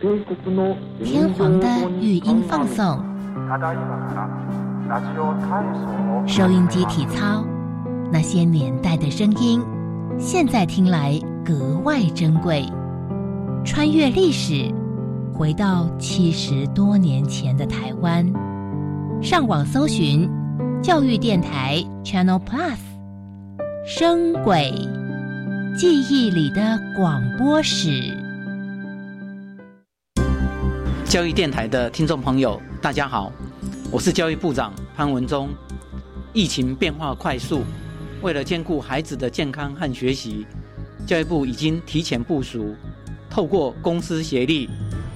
天皇的语音放送，收音机体操，那些年代的声音，现在听来格外珍贵。穿越历史，回到七十多年前的台湾，上网搜寻教育电台 Channel Plus，声轨记忆里的广播史。教育电台的听众朋友，大家好，我是教育部长潘文忠。疫情变化快速，为了兼顾孩子的健康和学习，教育部已经提前部署，透过公司协力，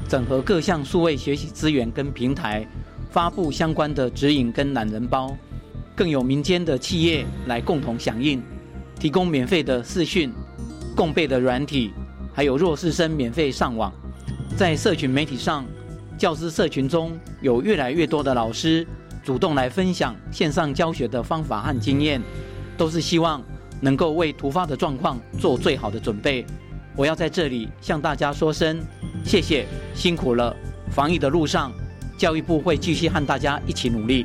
整合各项数位学习资源跟平台，发布相关的指引跟懒人包，更有民间的企业来共同响应，提供免费的视讯、共备的软体，还有弱势生免费上网，在社群媒体上。教师社群中有越来越多的老师主动来分享线上教学的方法和经验，都是希望能够为突发的状况做最好的准备。我要在这里向大家说声谢谢，辛苦了！防疫的路上，教育部会继续和大家一起努力。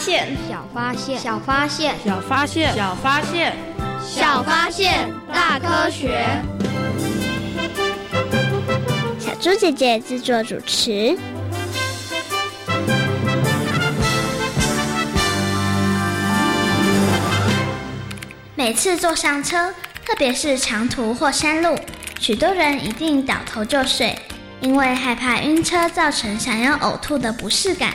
小发现，小发现，小发现，小发现，小发现，小发现，大科学。小猪姐姐制作主持。每次坐上车，特别是长途或山路，许多人一定倒头就睡，因为害怕晕车造成想要呕吐的不适感。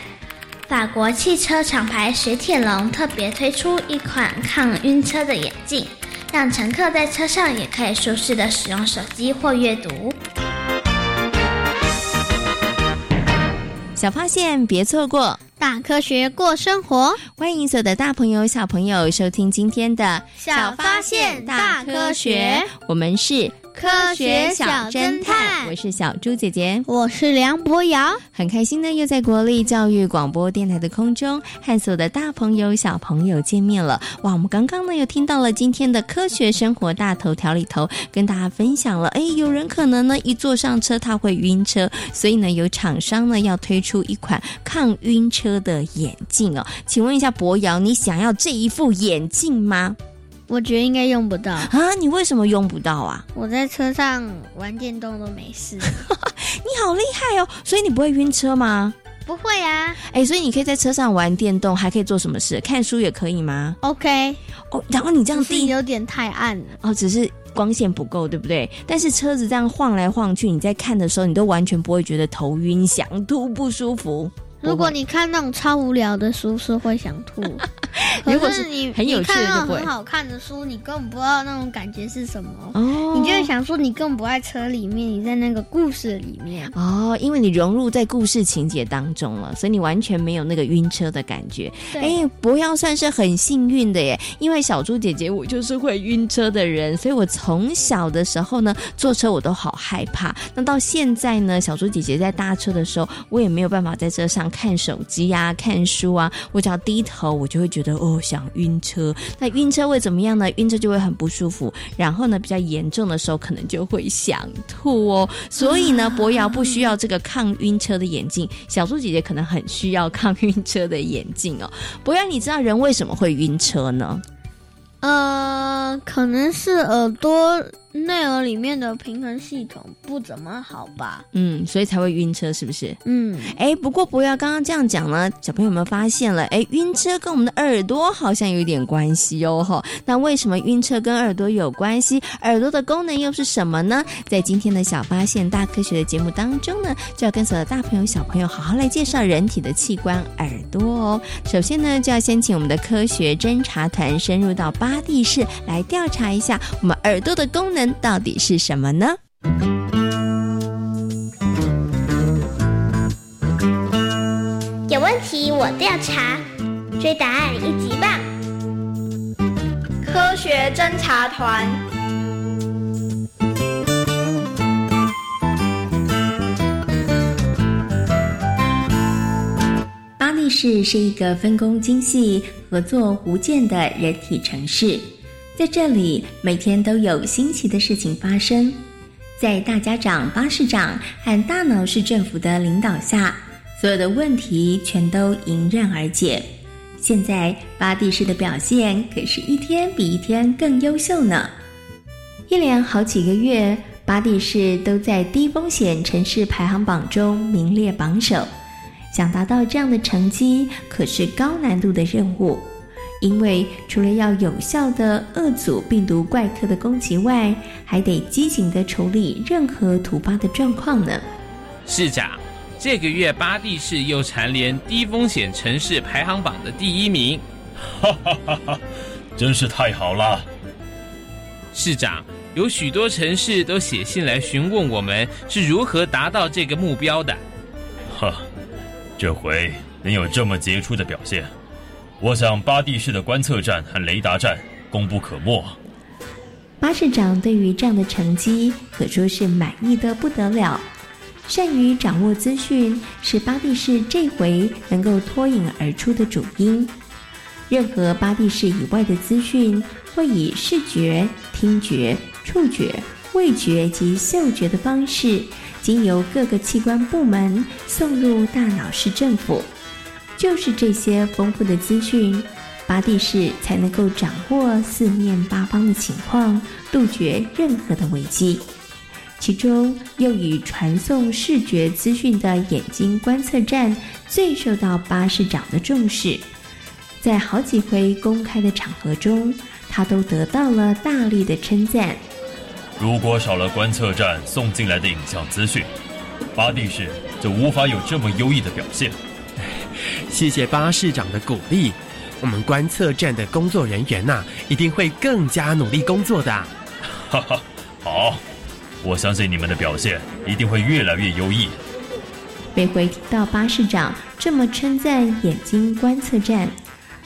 法国汽车厂牌雪铁龙特别推出一款抗晕车的眼镜，让乘客在车上也可以舒适的使用手机或阅读。小发现，别错过大科学过生活。欢迎所有的大朋友、小朋友收听今天的小发现大科学。我们是。科学小侦探，我是小猪姐姐，我是梁博瑶，很开心呢，又在国立教育广播电台的空中和所有的大朋友小朋友见面了。哇，我们刚刚呢又听到了今天的科学生活大头条里头，跟大家分享了，哎，有人可能呢一坐上车他会晕车，所以呢有厂商呢要推出一款抗晕车的眼镜哦。请问一下博瑶，你想要这一副眼镜吗？我觉得应该用不到啊！你为什么用不到啊？我在车上玩电动都没事。你好厉害哦！所以你不会晕车吗？不会啊。哎，所以你可以在车上玩电动，还可以做什么事？看书也可以吗？OK。哦，然后你这样低有点太暗了哦，只是光线不够，对不对？但是车子这样晃来晃去，你在看的时候，你都完全不会觉得头晕、想吐、不舒服。如果你看那种超无聊的书，是会想吐。如果是你很有趣的，很好看的书，你根本不知道那种感觉是什么。哦，你就会想说，你根本不在车里面，你在那个故事里面。哦，因为你融入在故事情节当中了，所以你完全没有那个晕车的感觉。哎，不要算是很幸运的耶，因为小猪姐姐我就是会晕车的人，所以我从小的时候呢，坐车我都好害怕。那到现在呢，小猪姐姐在搭车的时候，我也没有办法在车上看手机呀、看书啊，我只要低头，我就会觉得。得哦想晕车。那晕车会怎么样呢？晕车就会很不舒服，然后呢比较严重的时候可能就会想吐哦。所以呢，博瑶不需要这个抗晕车的眼镜，小猪姐姐可能很需要抗晕车的眼镜哦。博瑶，你知道人为什么会晕车呢？呃，可能是耳朵。内耳里面的平衡系统不怎么好吧？嗯，所以才会晕车，是不是？嗯，哎，不过不要刚刚这样讲呢，小朋友有没有发现了？哎，晕车跟我们的耳朵好像有一点关系哦，哈。那为什么晕车跟耳朵有关系？耳朵的功能又是什么呢？在今天的小发现大科学的节目当中呢，就要跟所有的大朋友小朋友好好来介绍人体的器官耳朵哦。首先呢，就要先请我们的科学侦查团深入到巴地市来调查一下我们耳朵的功能。到底是什么呢？有问题我调查，追答案一级棒！科学侦查团。巴黎市是一个分工精细、合作无间的人体城市。在这里，每天都有新奇的事情发生。在大家长巴士长和大脑市政府的领导下，所有的问题全都迎刃而解。现在巴蒂市的表现可是一天比一天更优秀呢。一连好几个月，巴蒂市都在低风险城市排行榜中名列榜首。想达到这样的成绩，可是高难度的任务。因为除了要有效的遏阻病毒怪客的攻击外，还得机警的处理任何突发的状况呢。市长，这个月巴地市又蝉联低风险城市排行榜的第一名，哈哈哈哈！真是太好了。市长，有许多城市都写信来询问我们是如何达到这个目标的。哈，这回能有这么杰出的表现。我想巴蒂市的观测站和雷达站功不可没。巴市长对于这样的成绩可说是满意的不得了。善于掌握资讯是巴蒂市这回能够脱颖而出的主因。任何巴蒂市以外的资讯会以视觉、听觉、触觉、味觉及嗅觉的方式，经由各个器官部门送入大脑市政府。就是这些丰富的资讯，巴蒂士才能够掌握四面八方的情况，杜绝任何的危机。其中，用以传送视觉资讯的眼睛观测站最受到巴市长的重视。在好几回公开的场合中，他都得到了大力的称赞。如果少了观测站送进来的影像资讯，巴蒂士就无法有这么优异的表现。谢谢巴士长的鼓励，我们观测站的工作人员呐，一定会更加努力工作的。哈哈，好，我相信你们的表现一定会越来越优异。每回听到巴士长这么称赞眼睛观测站、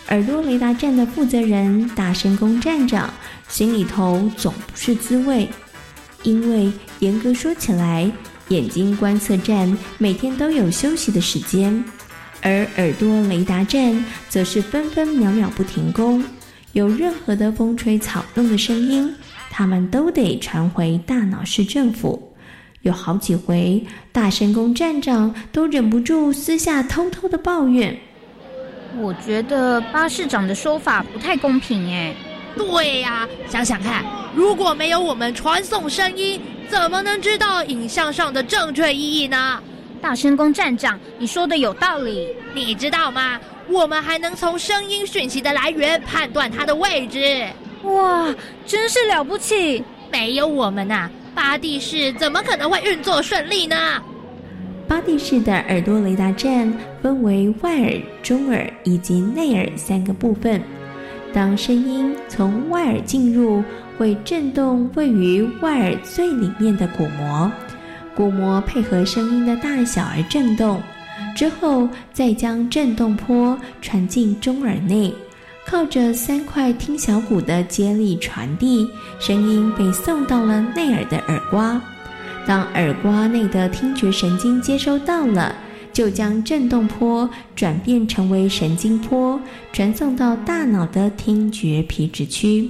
耳朵雷达站的负责人大神宫站长，心里头总不是滋味，因为严格说起来，眼睛观测站每天都有休息的时间。而耳朵雷达站则是分分秒秒不停工，有任何的风吹草动的声音，他们都得传回大脑市政府。有好几回，大神宫站长都忍不住私下偷偷的抱怨：“我觉得巴士长的说法不太公平。”哎，对呀，想想看，如果没有我们传送声音，怎么能知道影像上的正确意义呢？大声宫站长，你说的有道理。你知道吗？我们还能从声音讯息的来源判断它的位置。哇，真是了不起！没有我们呐，巴蒂市怎么可能会运作顺利呢？巴蒂市的耳朵雷达站分为外耳、中耳以及内耳三个部分。当声音从外耳进入，会震动位于外耳最里面的鼓膜。鼓膜配合声音的大小而震动，之后再将震动波传进中耳内，靠着三块听小骨的接力传递，声音被送到了内耳的耳瓜。当耳瓜内的听觉神经接收到了，就将振动波转变成为神经波，传送到大脑的听觉皮质区。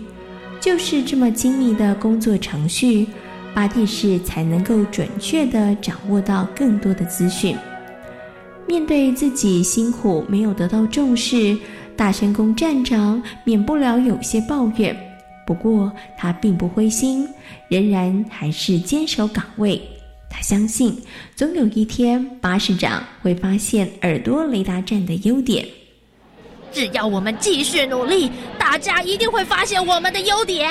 就是这么精密的工作程序，巴蒂士才能够准确地掌握到更多的资讯。面对自己辛苦没有得到重视，大神宫站长免不了有些抱怨。不过他并不灰心，仍然还是坚守岗位。他相信，总有一天巴士长会发现耳朵雷达站的优点。只要我们继续努力，大家一定会发现我们的优点。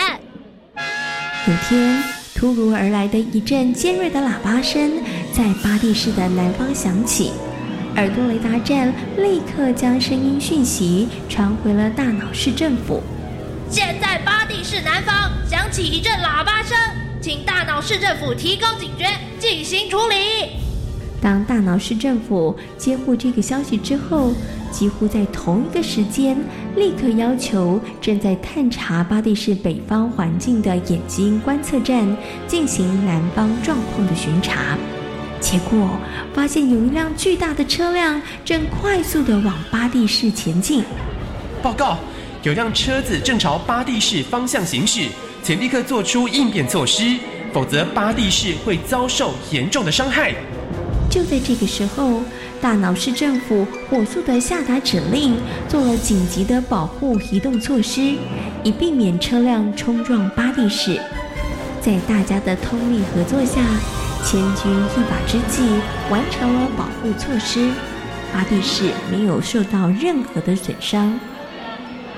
有天，突如而来的一阵尖锐的喇叭声在巴蒂市的南方响起，耳朵雷达站立刻将声音讯息传回了大脑市政府。现在巴蒂市南方响起一阵喇叭声，请大脑市政府提高警觉，进行处理。当大脑市政府接获这个消息之后，几乎在同一个时间，立刻要求正在探查巴蒂市北方环境的眼睛观测站进行南方状况的巡查。结果发现有一辆巨大的车辆正快速的往巴蒂市前进。报告。有辆车子正朝巴蒂市方向行驶，请立刻做出应变措施，否则巴蒂市会遭受严重的伤害。就在这个时候，大脑市政府火速的下达指令，做了紧急的保护移动措施，以避免车辆冲撞巴蒂市。在大家的通力合作下，千钧一发之际，完成了保护措施，巴蒂市没有受到任何的损伤。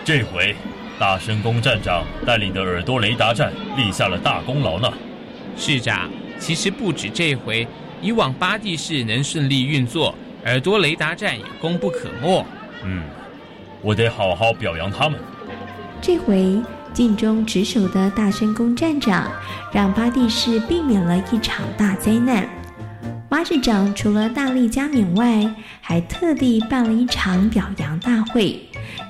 这回，大神宫站长带领的耳朵雷达站立下了大功劳呢。市长，其实不止这回，以往巴蒂市能顺利运作，耳朵雷达站也功不可没。嗯，我得好好表扬他们。这回尽忠职守的大神宫站长，让巴蒂市避免了一场大灾难。巴市长除了大力加冕外，还特地办了一场表扬大会。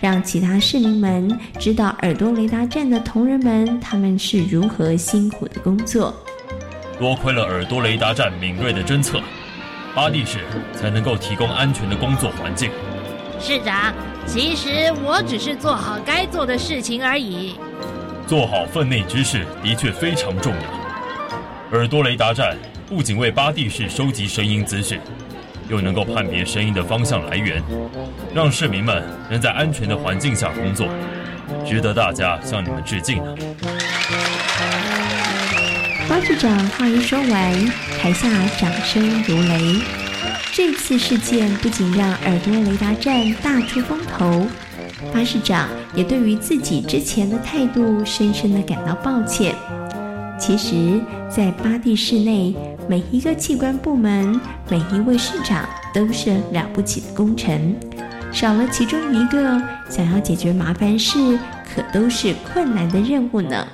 让其他市民们知道耳朵雷达站的同仁们，他们是如何辛苦的工作。多亏了耳朵雷达站敏锐的侦测，巴蒂市才能够提供安全的工作环境。市长，其实我只是做好该做的事情而已。做好分内之事的确非常重要。耳朵雷达站不仅为巴蒂市收集声音资讯。又能够判别声音的方向来源，让市民们能在安全的环境下工作，值得大家向你们致敬呢。巴士长话一说完，台下掌声如雷。这次事件不仅让耳朵雷达站大出风头，巴士长也对于自己之前的态度深深的感到抱歉。其实，在巴蒂市内。每一个器官部门，每一位市长都是了不起的功臣，少了其中一个，想要解决麻烦事，可都是困难的任务呢。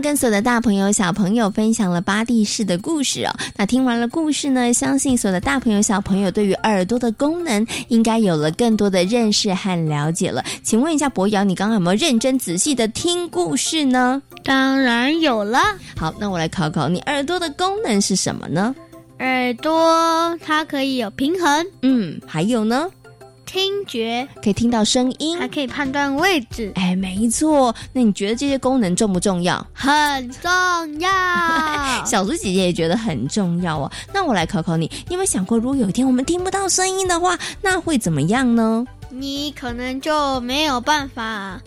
跟所有的大朋友、小朋友分享了巴蒂式的故事哦。那听完了故事呢，相信所有的大朋友、小朋友对于耳朵的功能应该有了更多的认识和了解了。请问一下博瑶，你刚刚有没有认真仔细的听故事呢？当然有了。好，那我来考考你，耳朵的功能是什么呢？耳朵它可以有平衡。嗯，还有呢？听觉可以听到声音，还可以判断位置。哎，没错。那你觉得这些功能重不重要？很重要。小猪姐姐也觉得很重要哦。那我来考考你，你有没有想过，如果有一天我们听不到声音的话，那会怎么样呢？你可能就没有办法。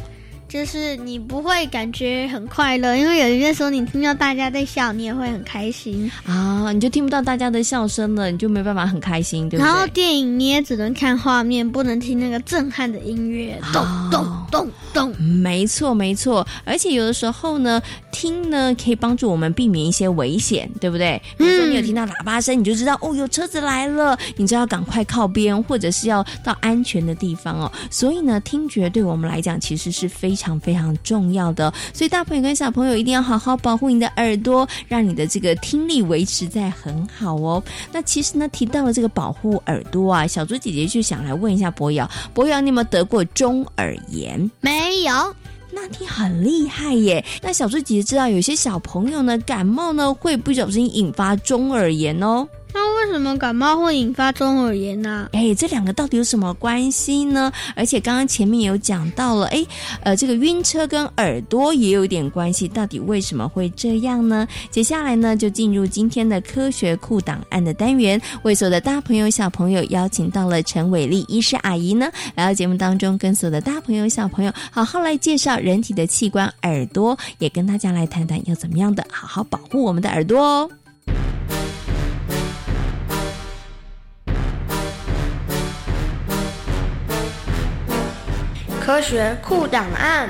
就是你不会感觉很快乐，因为有些时候你听到大家在笑，你也会很开心。啊，你就听不到大家的笑声了，你就没办法很开心，对不对？然后电影你也只能看画面，不能听那个震撼的音乐，咚咚咚咚。没错没错，而且有的时候呢，听呢可以帮助我们避免一些危险，对不对？比如说你有听到喇叭声，你就知道哦有车子来了，你就要赶快靠边，或者是要到安全的地方哦。所以呢，听觉对我们来讲其实是非常。非常非常重要的，所以大朋友跟小朋友一定要好好保护你的耳朵，让你的这个听力维持在很好哦。那其实呢，提到了这个保护耳朵啊，小猪姐姐就想来问一下博瑶，博瑶，你有没有得过中耳炎？没没有。那你很厉害耶。那小猪姐姐知道，有些小朋友呢，感冒呢会不小心引发中耳炎哦。那为什么感冒会引发中耳炎呢？哎，这两个到底有什么关系呢？而且刚刚前面有讲到了，哎，呃，这个晕车跟耳朵也有点关系，到底为什么会这样呢？接下来呢，就进入今天的科学库档案的单元，为所有的大朋友小朋友邀请到了陈伟丽医师阿姨呢，来到节目当中，跟所有的大朋友小朋友好好来介绍人体的器官耳朵，也跟大家来谈谈要怎么样的好好保护我们的耳朵哦。科学库档案。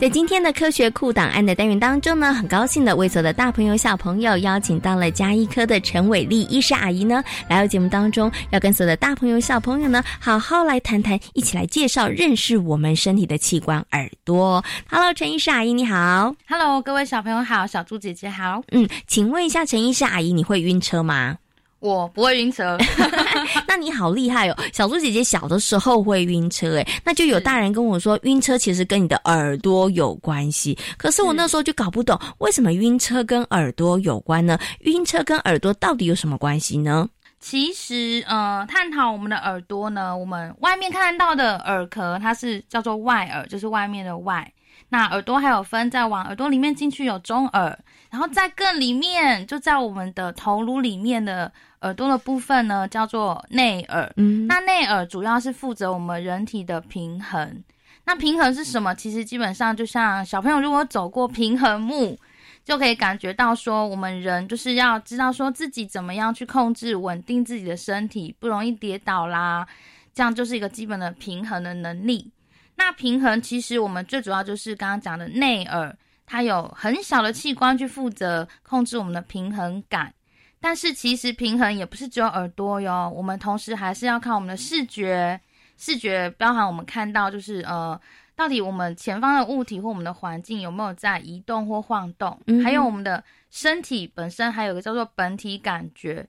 在今天的科学库档案的单元当中呢，很高兴的为所有的大朋友小朋友邀请到了加医科的陈伟丽医师阿姨呢，来到节目当中，要跟所有的大朋友小朋友呢，好好来谈谈，一起来介绍认识我们身体的器官耳朵。Hello，陈医师阿姨你好。Hello，各位小朋友好，小猪姐姐好。嗯，请问一下陈医师阿姨，你会晕车吗？我不会晕车，那你好厉害哦！小猪姐姐小的时候会晕车，哎，那就有大人跟我说，晕车其实跟你的耳朵有关系。可是我那时候就搞不懂，为什么晕车跟耳朵有关呢？晕车跟耳朵到底有什么关系呢？其实，呃，探讨我们的耳朵呢，我们外面看到的耳壳，它是叫做外耳，就是外面的外。那耳朵还有分，在往耳朵里面进去有中耳，然后在更里面，就在我们的头颅里面的耳朵的部分呢，叫做内耳。嗯，那内耳主要是负责我们人体的平衡。那平衡是什么？其实基本上就像小朋友如果走过平衡木，就可以感觉到说，我们人就是要知道说自己怎么样去控制、稳定自己的身体，不容易跌倒啦。这样就是一个基本的平衡的能力。那平衡其实我们最主要就是刚刚讲的内耳，它有很小的器官去负责控制我们的平衡感。但是其实平衡也不是只有耳朵哟，我们同时还是要看我们的视觉，视觉包含我们看到就是呃，到底我们前方的物体或我们的环境有没有在移动或晃动，嗯还有我们的身体本身还有一个叫做本体感觉。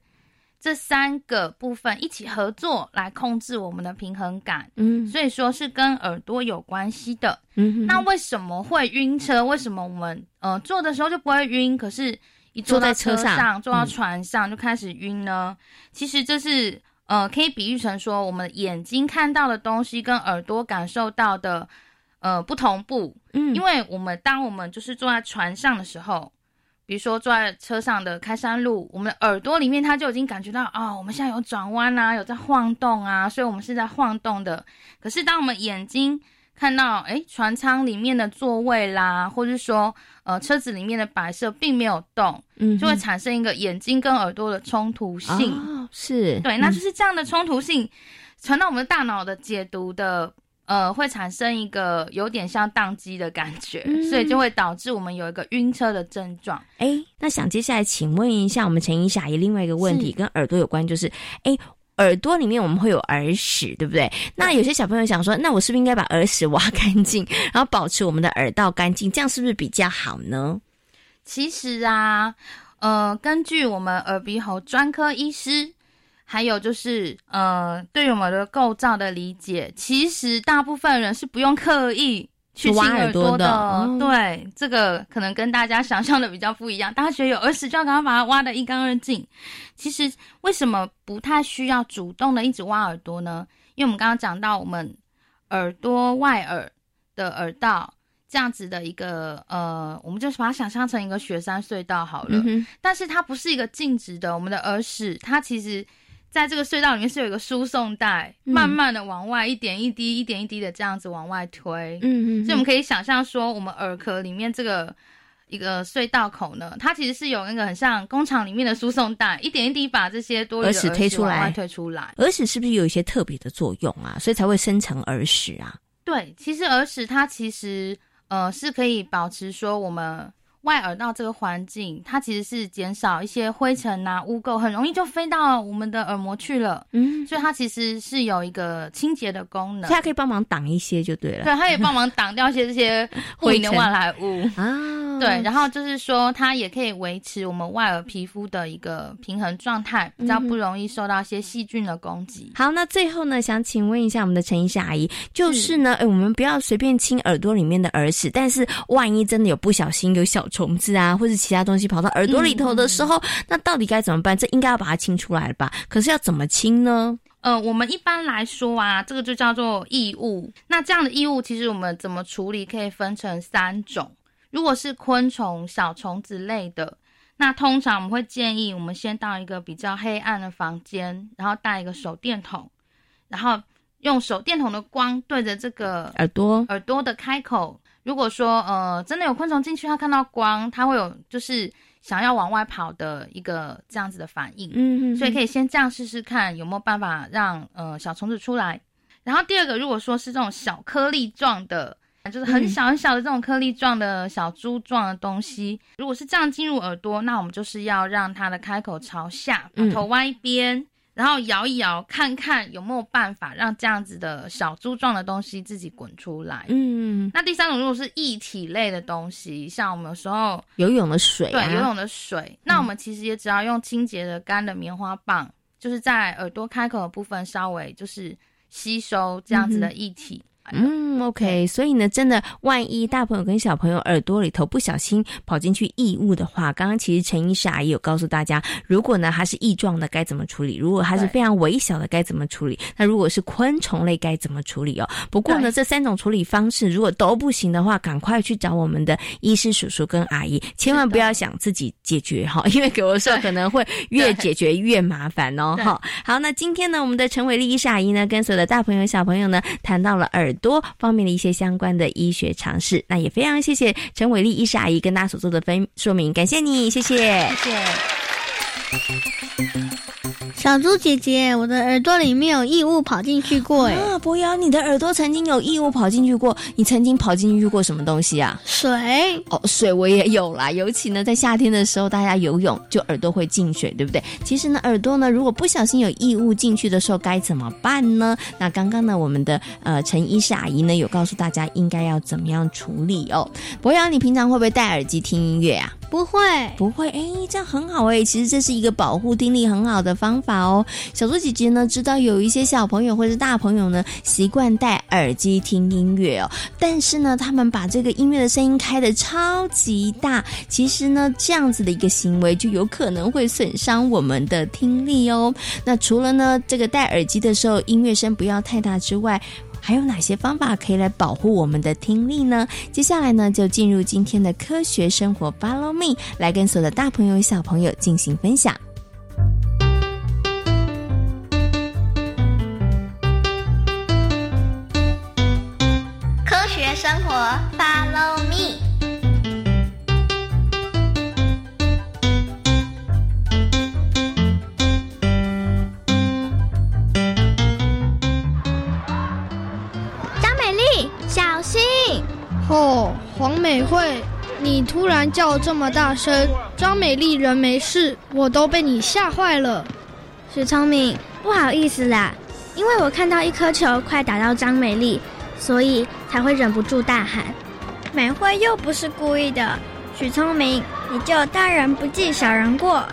这三个部分一起合作来控制我们的平衡感，嗯所以说是跟耳朵有关系的。嗯哼那为什么会晕车？为什么我们呃坐的时候就不会晕，可是一坐在车上上、坐到嗯船上就开始晕呢？其实这是呃可以比喻成说，我们眼睛看到的东西跟耳朵感受到的呃不同步。嗯因为我们当我们就是坐在船上的时候。比如说坐在车上的开山路，我们的耳朵里面它就已经感觉到啊、我们现在有转弯啊，有在晃动啊，所以我们是在晃动的。可是当我们眼睛看到诶船舱里面的座位啦，或者是说呃车子里面的摆设并没有动，嗯就会产生一个眼睛跟耳朵的冲突性。哦，是对，那就是这样的冲突性传到我们的大脑的解读的。呃，会产生一个有点像宕机的感觉，嗯所以就会导致我们有一个晕车的症状。哎，那想接下来请问一下我们陈怡霞也另外一个问题，跟耳朵有关，就是哎。耳朵里面我们会有耳屎，对不对？那有些小朋友想说，那我是不是应该把耳屎挖干净，然后保持我们的耳道干净，这样是不是比较好呢？其实啊，呃，根据我们耳鼻喉专科医师，还有就是呃，对我们的构造的理解，其实大部分人是不用刻意去去挖耳朵的。哦对，这个可能跟大家想象的比较不一样。大家觉得有耳屎就要赶快把它挖得一干二净。其实为什么不太需要主动的一直挖耳朵呢？因为我们刚刚讲到，我们耳朵外耳的耳道。这样子的一个呃，我们就把它想象成一个雪山隧道好了。但是它不是一个静止的，我们的耳屎它其实在这个隧道里面是有一个输送带，嗯慢慢的往外一点一滴、一点一滴的这样子往外推。嗯嗯所以我们可以想象说，我们耳壳里面这个一个隧道口呢，它其实是有那个很像工厂里面的输送带，一点一滴把这些多余的耳屎推出来，推出来。耳屎是不是有一些特别的作用啊？所以才会生成耳屎啊？对，其实耳屎它其实呃是可以保持说我们外耳道这个环境，它其实是减少一些灰尘啊、污垢，很容易就飞到我们的耳膜去了。嗯，所以它其实是有一个清洁的功能，它可以帮忙挡一些就对了。对，它也帮忙挡掉一些这些 不明的外来物啊。对，然后就是说，它也可以维持我们外耳皮肤的一个平衡状态，比较不容易受到一些细菌的攻击。好，那最后呢，想请问一下我们的陈医师阿姨，就是呢，哎，我们不要随便亲耳朵里面的耳屎，但是万一真的有不小心有小虫子啊，或者其他东西跑到耳朵里头的时候，那到底该怎么办？这应该要把它清出来了吧？可是要怎么清呢？呃，我们一般来说啊，这个就叫做异物。那这样的异物，其实我们怎么处理，可以分成三种。如果是昆虫、小虫子类的，那通常我们会建议我们先到一个比较黑暗的房间，然后带一个手电筒，然后用手电筒的光对着这个耳朵耳朵的开口。如果说呃真的有昆虫进去，它看到光，它会有就是想要往外跑的一个这样子的反应，嗯嗯，所以可以先这样试试看有没有办法让呃小虫子出来。然后第二个，如果说是这种小颗粒状的，就是很小很小的这种颗粒状的小珠状的东西，如果是这样进入耳朵，那我们就是要让它的开口朝下，把头歪一边。然后摇一摇，看看有没有办法让这样子的小珠状的东西自己滚出来。嗯，那第三种如果是液体类的东西，像我们有时候游泳的水，对，游泳的水，那我们其实也只要用清洁的干的棉花棒，就是在耳朵开口的部分稍微就是吸收这样子的液体。嗯，OK，所以呢，真的，万一大朋友跟小朋友耳朵里头不小心跑进去异物的话，刚刚其实陈医师阿姨有告诉大家，如果呢它是异状的该怎么处理，如果它是非常微小的该怎么处理，那如果是昆虫类该怎么处理哦？不过呢，这三种处理方式如果都不行的话，赶快去找我们的医师叔叔跟阿姨，千万不要想自己解决哈，因为给我说可能会越解决越麻烦哦。哈，好，那今天呢，我们的陈伟丽医师阿姨呢，跟所有的大朋友小朋友呢，谈到了耳。多方面的一些相关的医学常识，那也非常谢谢陈伟丽医师阿姨跟大家所做的分说明，感谢你，谢谢。小猪姐姐，我的耳朵里面有异物跑进去过哎！啊，博瑶，你的耳朵曾经有异物跑进去过？你曾经跑进去过什么东西啊？水哦，水我也有啦。尤其呢，在夏天的时候，大家游泳就耳朵会进水，对不对？其实呢，耳朵呢，如果不小心有异物进去的时候，该怎么办呢？那刚刚呢，我们的呃陈医师阿姨呢，有告诉大家应该要怎么样处理哦。博瑶，你平常会不会戴耳机听音乐啊？不会，不会，哎，这样很好哎。其实这是一个保护听力很好的方法哦。小猪姐姐呢，知道有一些小朋友或者大朋友呢，习惯戴耳机听音乐哦，但是呢，他们把这个音乐的声音开的超级大，其实呢，这样子的一个行为就有可能会损伤我们的听力哦。那除了呢，这个戴耳机的时候音乐声不要太大之外，还有哪些方法可以来保护我们的听力呢？接下来呢，就进入今天的科学生活，Follow me，来跟所有的大朋友、小朋友进行分享。美惠，你突然叫这么大声，张美丽人没事，我都被你吓坏了。许聪明，不好意思啦，因为我看到一颗球快打到张美丽，所以才会忍不住大喊。美惠又不是故意的，许聪明，你就大人不计小人过。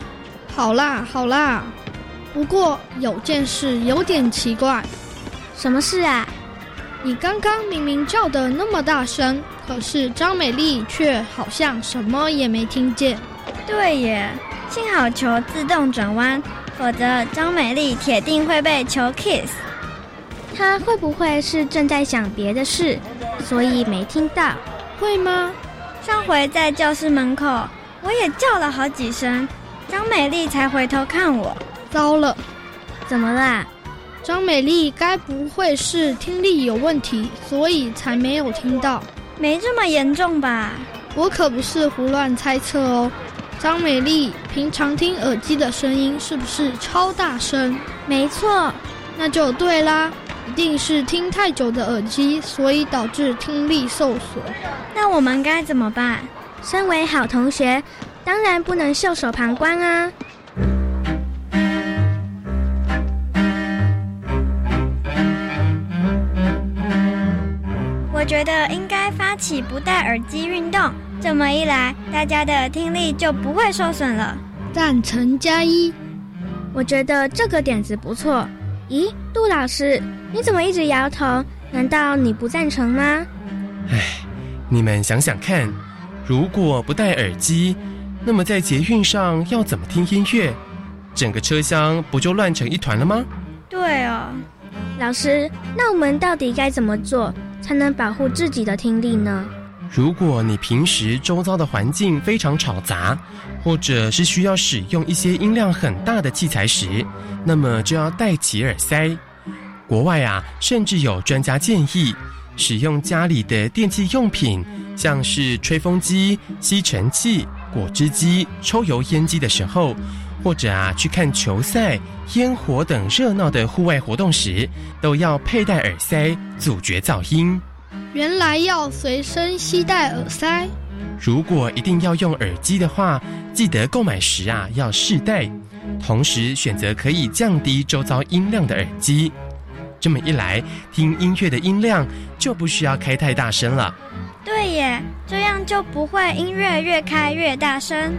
好啦好啦，不过有件事有点奇怪，什么事啊？你刚刚明明叫的那么大声，可是张美丽却好像什么也没听见。对耶，幸好球自动转弯，否则张美丽铁定会被球 kiss。她会不会是正在想别的事，所以没听到？会吗？上回在教室门口，我也叫了好几声，张美丽才回头看我。糟了，怎么啦？张美丽该不会是听力有问题，所以才没有听到？没这么严重吧？我可不是胡乱猜测哦。张美丽平常听耳机的声音是不是超大声？没错，那就对啦，一定是听太久的耳机，所以导致听力受损。那我们该怎么办？身为好同学，当然不能袖手旁观啊。觉得应该发起不戴耳机运动，这么一来，大家的听力就不会受损了。赞成加一。我觉得这个点子不错。咦，杜老师，你怎么一直摇头？难道你不赞成吗？唉，你们想想看，如果不戴耳机，那么在捷运上要怎么听音乐？整个车厢不就乱成一团了吗？对哦，老师，那我们到底该怎么做才能保护自己的听力呢？如果你平时周遭的环境非常吵杂，或者是需要使用一些音量很大的器材时，那么就要戴起耳塞。国外啊，甚至有专家建议，使用家里的电器用品，像是吹风机、吸尘器、果汁机、抽油烟机的时候，或者啊去看球赛、烟火等热闹的户外活动时，都要佩戴耳塞，阻绝噪音。原来要随身携带耳塞。如果一定要用耳机的话，记得购买时啊要试戴，同时选择可以降低周遭音量的耳机。这么一来，听音乐的音量就不需要开太大声了。对耶，这样就不会音乐越开越大声。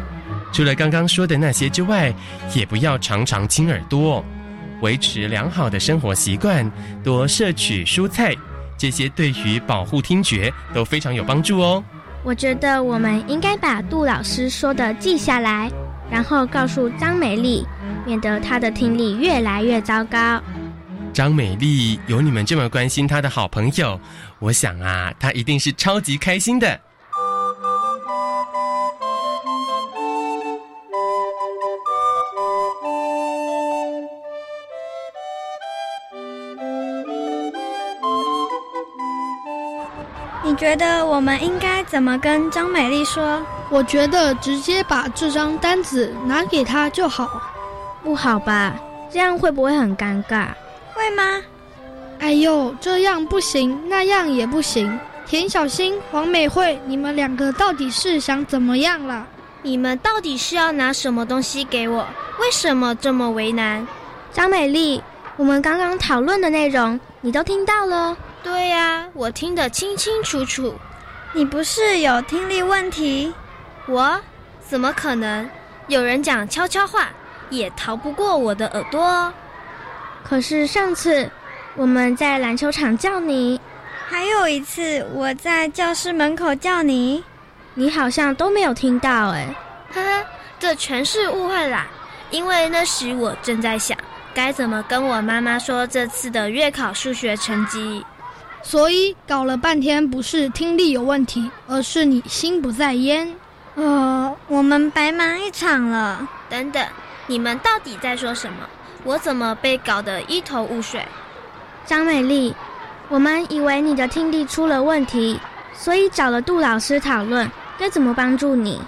除了刚刚说的那些之外，也不要常常亲耳朵，维持良好的生活习惯，多摄取蔬菜，这些对于保护听觉都非常有帮助哦。我觉得我们应该把杜老师说的记下来，然后告诉张美丽，免得她的听力越来越糟糕。张美丽有你们这么关心她的好朋友，我想啊，她一定是超级开心的。觉得我们应该怎么跟张美丽说？我觉得直接把这张单子拿给她就好。不好吧？这样会不会很尴尬？会吗？哎呦，这样不行，那样也不行。田小新、黄美惠，你们两个到底是想怎么样了？你们到底是要拿什么东西给我？为什么这么为难？张美丽，我们刚刚讨论的内容你都听到了？对呀，我听得清清楚楚。你不是有听力问题？我？怎么可能？有人讲悄悄话，也逃不过我的耳朵哦。可是上次我们在篮球场叫你，还有一次我在教室门口叫你，你好像都没有听到哎。呵呵，这全是误会啦。因为那时我正在想，该怎么跟我妈妈说这次的月考数学成绩。所以搞了半天不是听力有问题，而是你心不在焉。呃，我们白忙一场了。等等，你们到底在说什么？我怎么被搞得一头雾水？张美丽，我们以为你的听力出了问题，所以找了杜老师讨论该怎么帮助你。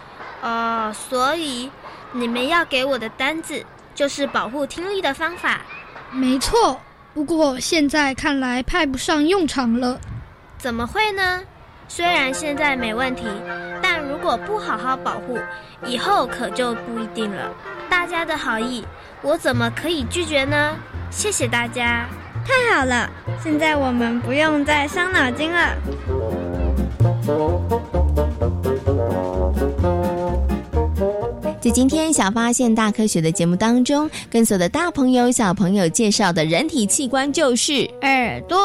哦，所以你们要给我的单子就是保护听力的方法？没错。不过现在看来派不上用场了，怎么会呢？虽然现在没问题，但如果不好好保护，以后可就不一定了。大家的好意，我怎么可以拒绝呢？谢谢大家，太好了，现在我们不用再伤脑筋了。在今天小发现大科学的节目当中，跟所有的大朋友小朋友介绍的人体器官就是耳朵。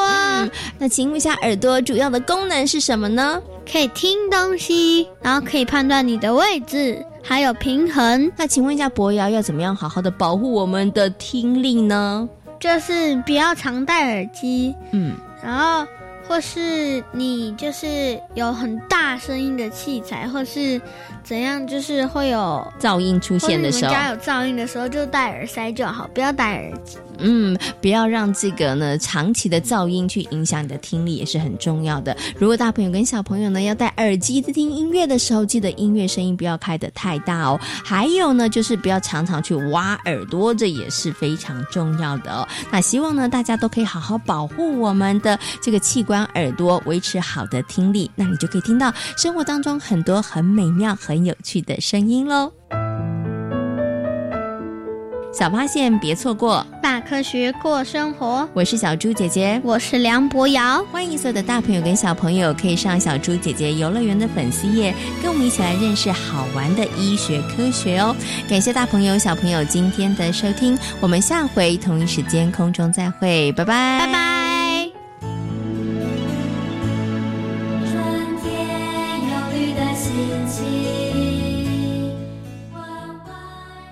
那请问一下，耳朵主要的功能是什么呢？可以听东西，然后可以判断你的位置，还有平衡。那请问一下，博瑶要怎么样好好的保护我们的听力呢？就是不要常戴耳机，嗯，然后或是你就是有很大声音的器材，或是。怎样就是会有噪音出现的时候，你们家有噪音的时候就戴耳塞就好，不要戴耳机。嗯，不要让这个呢长期的噪音去影响你的听力也是很重要的。如果大朋友跟小朋友呢要戴耳机在听音乐的时候，记得音乐声音不要开得太大哦。还有呢，就是不要常常去挖耳朵，这也是非常重要的哦。那希望呢大家都可以好好保护我们的这个器官。关耳朵，维持好的听力，那你就可以听到生活当中很多很美妙、很有趣的声音喽。小发现，别错过大科学过生活。我是小猪姐姐，我是梁博瑶。欢迎所有的大朋友跟小朋友可以上小猪姐姐游乐园的粉丝页，跟我们一起来认识好玩的医学科学哦。感谢大朋友小朋友今天的收听，我们下回同一时间空中再会，拜拜，拜拜。